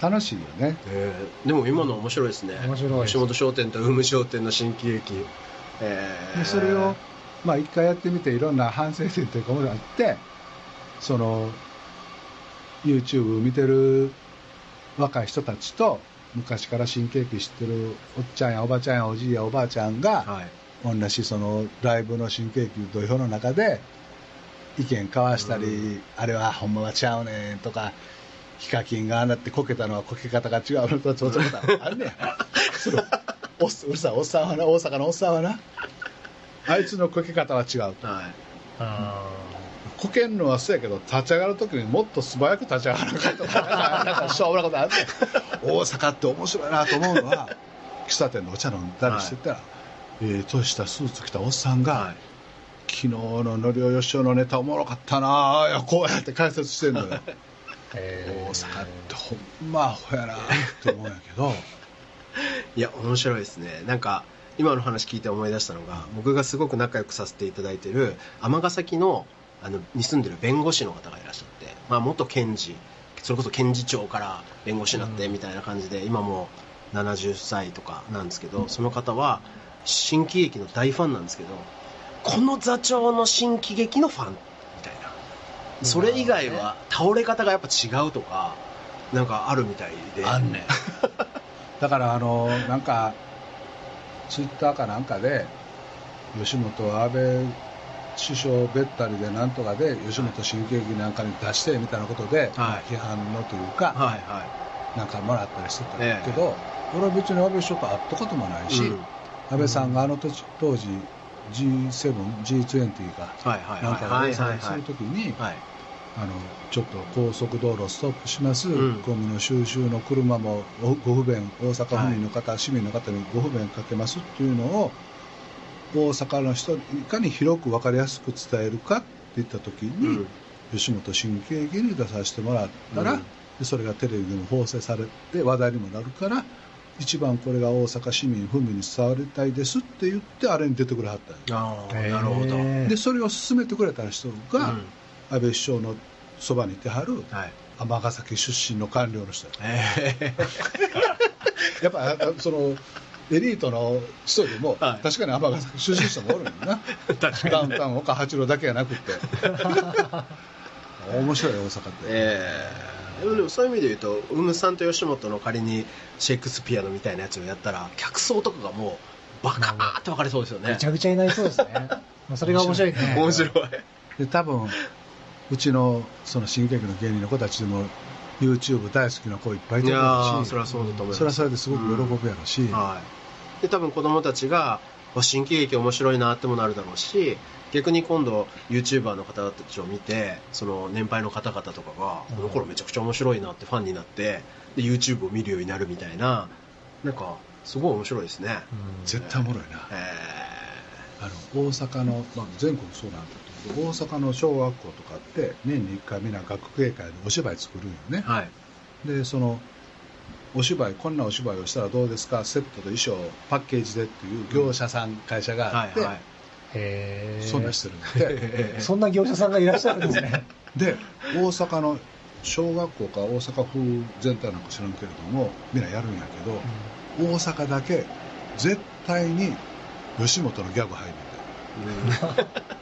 楽しいよね。えーでも今の面白いですね。面白い吉本商店とウーム商店の新喜劇。えーでそれをまあ一回やってみていろんな反省点というかもあってその YouTube 見てる若い人たちと昔から新喜劇知ってるおっちゃんやおばちゃんやおじいやおばあちゃんがはい。同じそのライブの新喜劇土俵の中で意見交わしたり、あれはほんまはちゃうねんとかヒカキンがああなってこけたのはこけ方が違うのとちょっとあんねや [LAUGHS] そのおっうるさいおっさんはな大阪のおっさんはなあいつのこけ方は違うはい。あこけんのはそうやけど立ち上がるときにもっと素早く立ち上がらなかったとかなんか [LAUGHS] しょうもなことあるねん。大阪って面白いなと思うのは喫茶店のお茶飲んだりしてたら、ええ年したスーツ着たおっさんが、はい。昨日ののりおよしおのネタおもろかったなあこうやって解説してんのよ [LAUGHS] 大阪ってほんまアホやなって思うんやけど。[LAUGHS] いや面白いですね。なんか今の話聞いて思い出したのが僕がすごく仲良くさせていただいてる尼崎のあのに住んでる弁護士の方がいらっしゃって、まあ、元検事それこそ検事長から弁護士になってみたいな感じで、今もう70歳とかなんですけどその方は新喜劇の大ファンなんですけどこの座長の新喜劇のファンそれ以外は倒れ方がやっぱ違うとかなんかあるみたいで。あんねん。[LAUGHS] だからあのなんかツイッターかなんかで吉本安倍首相べったりでなんとかで吉本新喜劇なんかに出してみたいなことで、はい。批判のというか、はいはなんかもらったりしてたんええ。だけど、俺は別に安倍首相と会ったこともないし、うん。安倍さんがあの時当時 G7、G20 がいはいはい。なんかはい開催するときに、はい。あのちょっと高速道路ストップします、うん。ゴミの収集の車もごご不便、大阪府民の方、市民の方にご不便かけますっていうのを、大阪の人にいかに広く分かりやすく伝えるかって言ったときに、うん。吉本新喜劇に出させてもらったら、うん。でそれがテレビでも放送されて話題にもなるから、一番これが大阪市民、府民に伝わりたいですって言って、あれに出てくれはったなるほど、うんでそれを進めてくれた人が、安倍首相のそばにいてはるはい。尼崎出身の官僚の人やえ [LAUGHS] やっぱあそのエリートの人でも、はい。確かに尼崎出身の人もおるんよな。[LAUGHS] ダウンタウン岡八郎だけじゃなくて。[LAUGHS] 面白い大阪って、ええでもそういう意味で言うとウムさんと吉本の仮にシェイクスピアのみたいなやつをやったら客層とかがもうバカーって分かれそうですよね。めちゃくちゃになりそうですね。まあそれが面白いね。[LAUGHS] 面白い。で多分うちのその新喜劇の芸人の子たちでも YouTube 大好きな子いっぱいいてるいやーしそれはそうだと思います。それはそれですごく喜ぶやろし、はい、で多分子供たちがわ新喜劇面白いなってもなるだろうし逆に今度 YouTuber の方たちを見てその年配の方々とかがうん。この頃めちゃくちゃ面白いなってファンになってで YouTube を見るようになるみたいななんかすごい面白いですね、うん。絶対おもろいな。えあの大阪の、まあ、全国そうなんだけど大阪の小学校とかって年に1回みんな学芸会でお芝居作るんよね。ー、はい。でそのお芝居こんなお芝居をしたらどうですか？セットと衣装パッケージでっていう業者さん、会社があって、はいはいそんなんしてるんでえそんな業者さんがいらっしゃるんですね。[LAUGHS] で大阪の小学校か大阪風全体なんか知らんけれどもみんなやるんやけど、大阪だけ絶対に吉本のギャグ入るんだよ。[LAUGHS]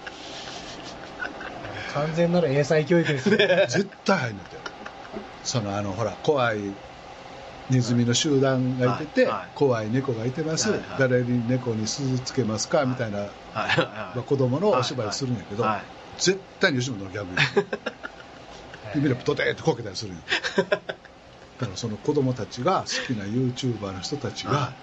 完全なる英才教育ですね。絶対入んねんて。そのあのほら怖いネズミの集団がいてて、はいはい。怖い猫がいてます、はいはい。誰に猫に鈴つけますか、みたいな、はいはい。はいまあ、子供のお芝居するんやけど、はい。絶対に吉本のギャグでみんなドテーってこけたりするんよ [LAUGHS] だからその子供たちが好きな YouTuber の人たちが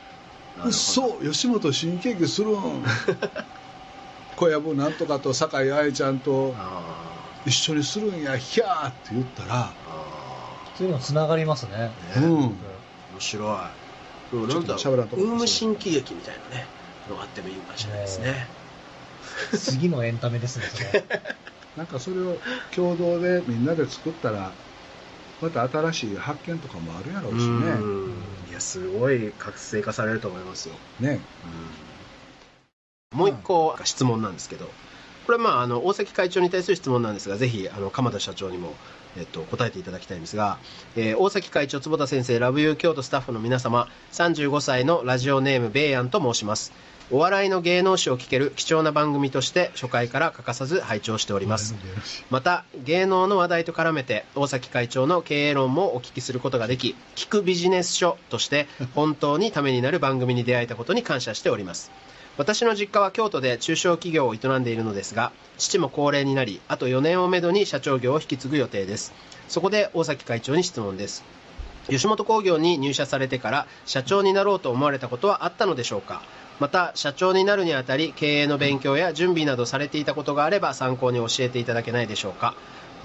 はい「そう吉本新喜劇するん。[LAUGHS] 小籔なんとかと酒井愛ちゃんとあ一緒にするんやひゃー」って言ったらそういうのつながりますね。うん面白い。でもなんだちょっと喋らんとこウーム新喜劇みたいなねのがあってもいいかもしれないですね。次のエンタメですね、それ。[LAUGHS] なんかそれを共同でみんなで作ったらまた新しい発見とかもあるやろうしね。うん。いや、すごい活性化されると思いますよ。ね。もう一個質問なんですけど、これはまああの大崎会長に対する質問なんですが、ぜひあの鎌田社長にも、えっと、答えていただきたいんですが、えー大崎会長、坪田先生、ラブユー京都スタッフの皆様、35歳のラジオネーム、ベイヤンと申します。お笑いの芸能史を聞ける貴重な番組として初回から欠かさず拝聴しております。また芸能の話題と絡めて大崎会長の経営論もお聞きすることができ聞くビジネス書として本当にためになる番組に出会えたことに感謝しております私の実家は京都で中小企業を営んでいるのですが父も高齢になりあと4年をめどに社長業を引き継ぐ予定です。そこで大崎会長に質問です。吉本興業に入社されてから社長になろうと思われたことはあったのでしょうか？また社長になるにあたり経営の勉強や準備などされていたことがあれば参考に教えていただけないでしょうか、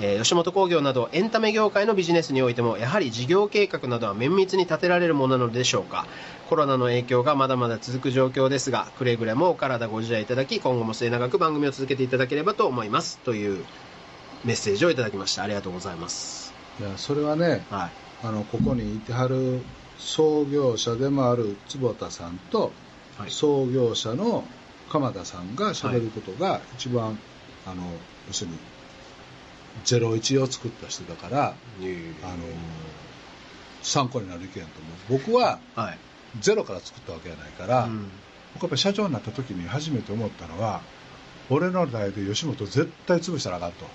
えー吉本興業などエンタメ業界のビジネスにおいてもやはり事業計画などは綿密に立てられるものなのでしょうか。コロナの影響がまだまだ続く状況ですがくれぐれもお体ご自愛いただき今後も末永く番組を続けていただければと思います。というメッセージをいただきました。ありがとうございます。いやそれはねはい。あのここにいてはる創業者でもある坪田さんと、はい。創業者の鎌田さんがしゃべることが一番、あの要するに01を作った人だからあの参考になる意見だと思う。僕ははい。ゼロから作ったわけじゃないから、うん。僕やっぱり社長になった時に初めて思ったのは俺の代で吉本絶対潰したらあかんと。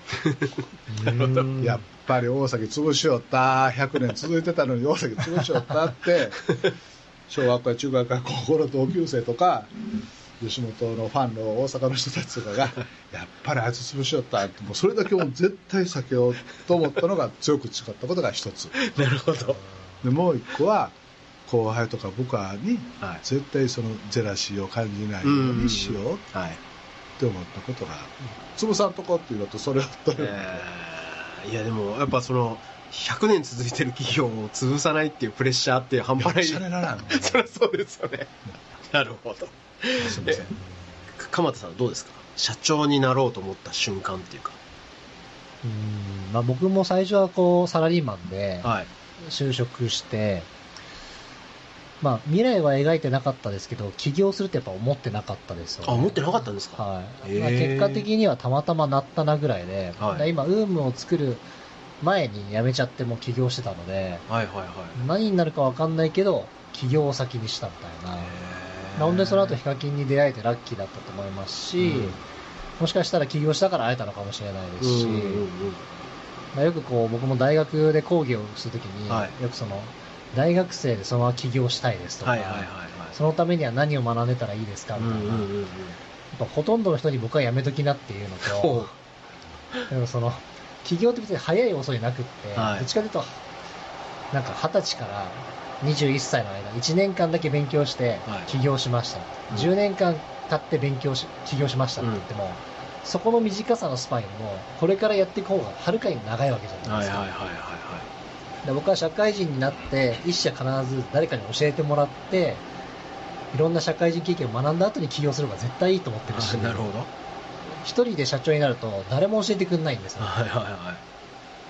[LAUGHS] やっぱり大崎潰しよった。100年続いてたのに大崎潰しよったって [LAUGHS] 小学校や中学校や高校の同級生とか吉本のファンの大阪の人たちとかが [LAUGHS] やっぱりあいつ潰しよったってもうそれだけもう絶対避けようと思ったのが強く誓ったことが一つ。なるほど。でもう一個は後輩とか部下にはい。絶対そのジェラシーを感じないようにしようっはいて思ったことが潰さんとこっていうのとそれをとるえーいやでもやっぱその100年続いてる企業を潰さないっていうプレッシャーって半端ない。シャレならん。[LAUGHS] そりゃそうですよね。なるほどすみません。鎌田さんはどうですか？社長になろうと思った瞬間っていうか。うんまあ、僕も最初はこうサラリーマンではい。就職して、まあ、未来は描いてなかったですけど起業するってやっぱ思ってなかったですよ、ね、あ思ってなかったんですか？はい。まあ、結果的にはたまたまなったなぐらいで、はい。今、ウームを作る前に辞めちゃってもう起業してたので、はいはいはい。何になるか分かんないけど、起業を先にしたみたいな、なのでその後ヒカキンに出会えてラッキーだったと思いますし、うん。もしかしたら起業したから会えたのかもしれないですし、うんうんうん。まあ、よくこう僕も大学で講義をするときに、はい。よくその大学生でそのまま起業したいですとか、はいはいはいはい。そのためには何を学んでたらいいですかみたいな、やっぱほとんどの人に僕はやめときなっていうのほと、でもその起業って別に早い遅いなくって、はい。どっちかというと、なんか20歳から21歳の間、1年間だけ勉強してはい。起業しました、うん。10年間経って勉強し起業しましたって言っても、そこの短さのスパンよりも、これからやっていく方がはるかに長いわけじゃないですか。はいはいはいはいで僕は社会人になって、一社必ず誰かに教えてもらって、いろんな社会人経験を学んだ後に起業するのが絶対いいと思ってるし、はいなるほど。一人で社長になると誰も教えてくれないんですよ。はいはいはい。で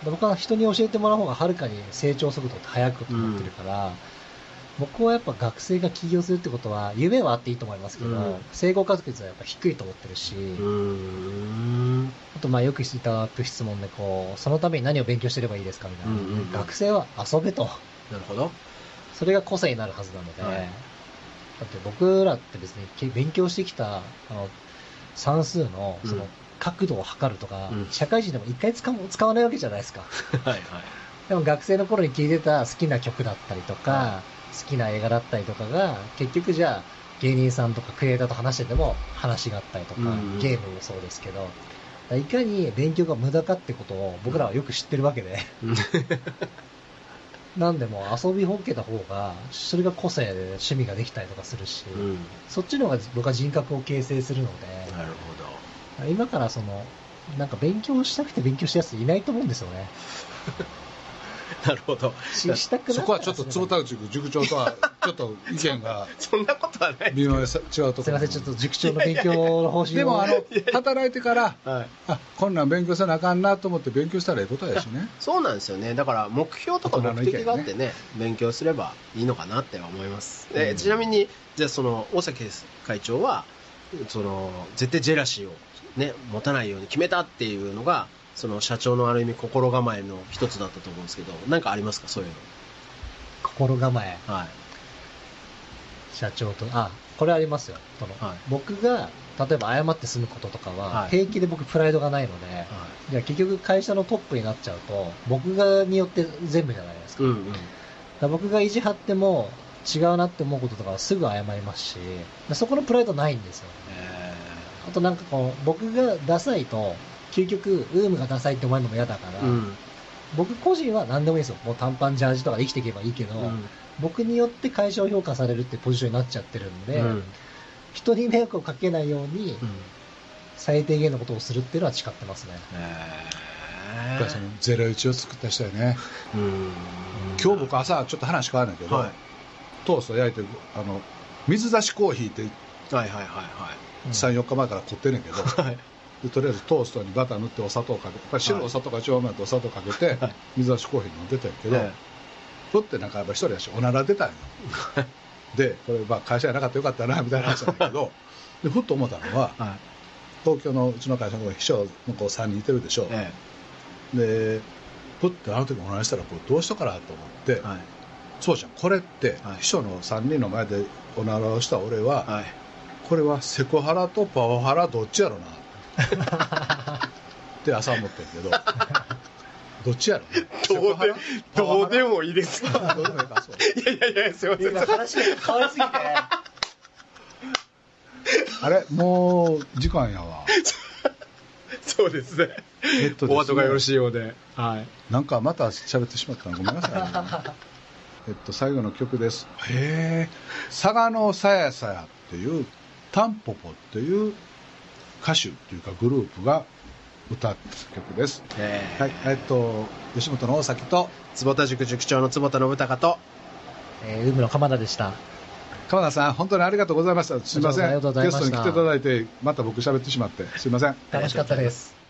僕は人に教えてもらう方がはるかに成長速度って速くと思ってるから、僕はやっぱ学生が起業するってことは、夢はあっていいと思いますけど、うん。成功確率はやっぱ低いと思ってるし、あとまあよくいただく質問でこう、そのために何を勉強してればいいですかみたいな、うんうんうん。学生は遊べと。なるほど。それが個性になるはずなので、はい。だって僕らって別にけ勉強してきたあの算数のそのうん角度を測るとか、うん。社会人でも一回使う使わないわけじゃないですか。[LAUGHS] はいはい。でも学生の頃に聴いてた好きな曲だったりとか、は好きな映画だったりとかが、結局じゃあ芸人さんとかクリエイターと話してても話があったりとか、うんうん。ゲームもそうですけど、いかに勉強が無駄かってことを僕らはよく知ってるわけで、[LAUGHS] なんでもう遊びほっけた方が、それが個性で趣味ができたりとかするし、うん。そっちの方が僕は人格を形成するので、なるほ今からその、なんか勉強したくて勉強したやついないと思うんですよね。[LAUGHS] なるほど。ししたくなそこはちょっと坪田塾塾長とは [LAUGHS] ちょっと意見がそんなことはない。微妙にさ違うところすいません、ちょっと塾長の勉強の方針を。でもあの働いてからはい。あこんなん勉強せなあかんなと思って勉強したらええことやしねそうなんですよね。だから目標とか目的があってね、勉強すればいいのかなって思います。でうんちなみに、じゃあその、大崎会長は、その、絶対ジェラシーをね、持たないように決めたっていうのが、その社長のある意味心構えの一つだったと思うんですけど、なんかありますか？そういう心構え、の。はい。社長と、あ、これありますよ。そのはい僕が、例えば謝って済むこととかは、はい平気で僕プライドがないので、じゃあ結局会社のトップになっちゃうと、僕がによって全部じゃないですか。うんうん。だから僕が意地張っても違うなって思うこととかはすぐ謝りますし、そこのプライドないんですよ。えあとなんかこう、僕がダサいと、究極、ウームがダサいって思われるのも嫌だから、ーうん。僕個人は何でもいいですよ。もう短パンジャージとかで生きていけばいいけど、うん。僕によって会社を評価されるってポジションになっちゃってるんで、うん。人に迷惑をかけないように、うん。最低限のことをするっていうのは誓ってますね。えやっぱりそのゼロ一を作った人やね。ーうん。今日僕朝ちょっと話変わるんだけど、はい。トースト焼いてあの水出しコーヒーってはいはいはいはうん34日前から凝ってんねんけど、い。[LAUGHS] はい。でとりあえずトーストにバター塗ってお砂糖かけてやっぱり白いお砂糖が一番うまいとお砂糖かけて、はい水出しコーヒー飲んでたんやけど、えふってなんかやっぱ一人やしおなら出たんよ [LAUGHS] でこれまあ会社やなかったらよかったなみたいな話なんだけどでふっと思ったのはえはい。東京のうちの会社の秘書の子3人いてるでしょ、えでふってあの時おならしたらこれどうしとかなと思って、えはい。そうじゃんこれってはい秘書の3人の前でおならをした俺は、はい。これはセクハラとパワハラどっちやろな。[LAUGHS] って朝思ってんけど。どっちやろどうで、どうでももいいです。いどうでもいいかそうやいやいや、すいません。今話が変わりすぎて、あれ？もう時間やわ。そうですね。えっとね。お後がよろしいようで。はい。なんかまた喋ってしまったの？ごめんなさい、ね、[LAUGHS] えっと最後の曲です。へえ佐賀のさやさやっていうタンポポっていう歌手っていうかグループが歌った曲です。ええ。はいえっと吉本の大崎と坪田塾塾長の坪田信孝と、えー、ウームの鎌田でした。鎌田さん本当にありがとうございました。すいません。ありがとうございました。ゲストに来ていただいてまた僕喋ってしまってすいません。楽しかったです。